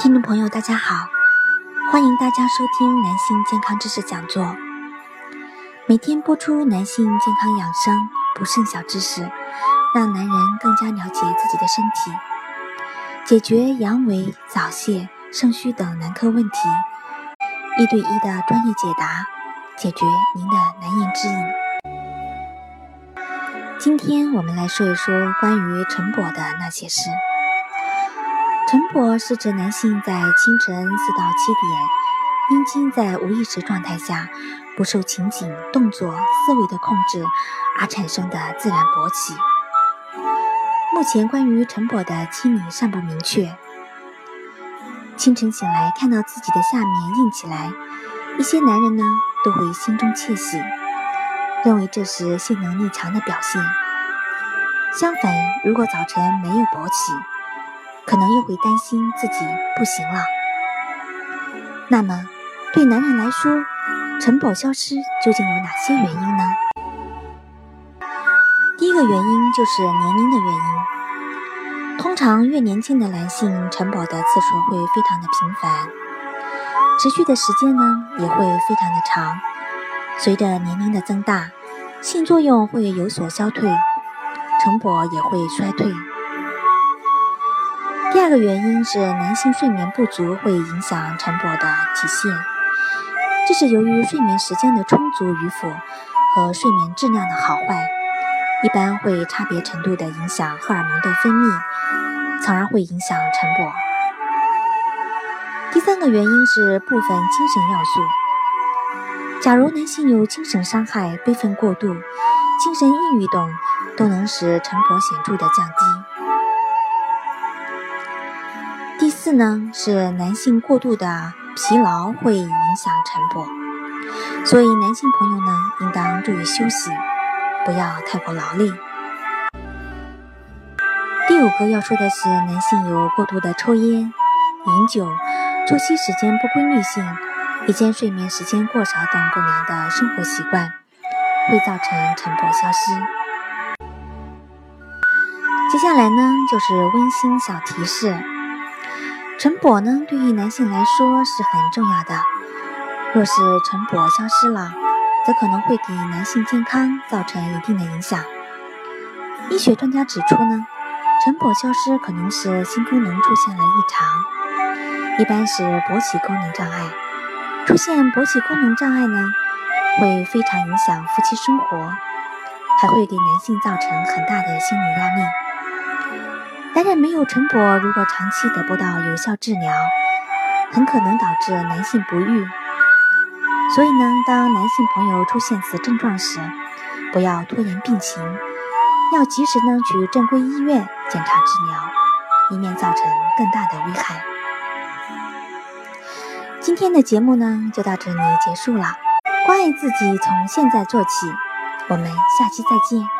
听众朋友，大家好，欢迎大家收听男性健康知识讲座，每天播出男性健康养生不剩小知识，让男人更加了解自己的身体，解决阳痿、早泄、肾虚等男科问题，一对一的专业解答，解决您的难言之隐。今天我们来说一说关于晨勃的那些事。晨勃是指男性在清晨四到七点，阴茎在无意识状态下，不受情景、动作、思维的控制而产生的自然勃起。目前关于晨勃的机理尚不明确。清晨醒来看到自己的下面硬起来，一些男人呢都会心中窃喜，认为这是性能力强的表现。相反，如果早晨没有勃起，可能又会担心自己不行了。那么，对男人来说，晨勃消失究竟有哪些原因呢？第一个原因就是年龄的原因。通常越年轻的男性，晨勃的次数会非常的频繁，持续的时间呢也会非常的长。随着年龄的增大，性作用会有所消退，晨勃也会衰退。第二个原因是男性睡眠不足会影响晨勃的体现，这是由于睡眠时间的充足与否和睡眠质量的好坏，一般会差别程度的影响荷尔蒙的分泌，从而会影响晨勃。第三个原因是部分精神要素，假如男性有精神伤害、悲愤过度、精神抑郁等，都能使晨勃显著的降低。四呢，是男性过度的疲劳会影响晨勃，所以男性朋友呢，应当注意休息，不要太过劳累。第五个要说的是，男性有过度的抽烟、饮酒、作息时间不规律性、夜间睡眠时间过少等不良的生活习惯，会造成晨勃消失。接下来呢，就是温馨小提示。晨勃呢，对于男性来说是很重要的。若是晨勃消失了，则可能会给男性健康造成一定的影响。医学专家指出呢，晨勃消失可能是性功能出现了异常，一般是勃起功能障碍。出现勃起功能障碍呢，会非常影响夫妻生活，还会给男性造成很大的心理压力。男人没有晨勃，如果长期得不到有效治疗，很可能导致男性不育。所以呢，当男性朋友出现此症状时，不要拖延病情，要及时呢去正规医院检查治疗，以免造成更大的危害。今天的节目呢就到这里结束了，关爱自己从现在做起，我们下期再见。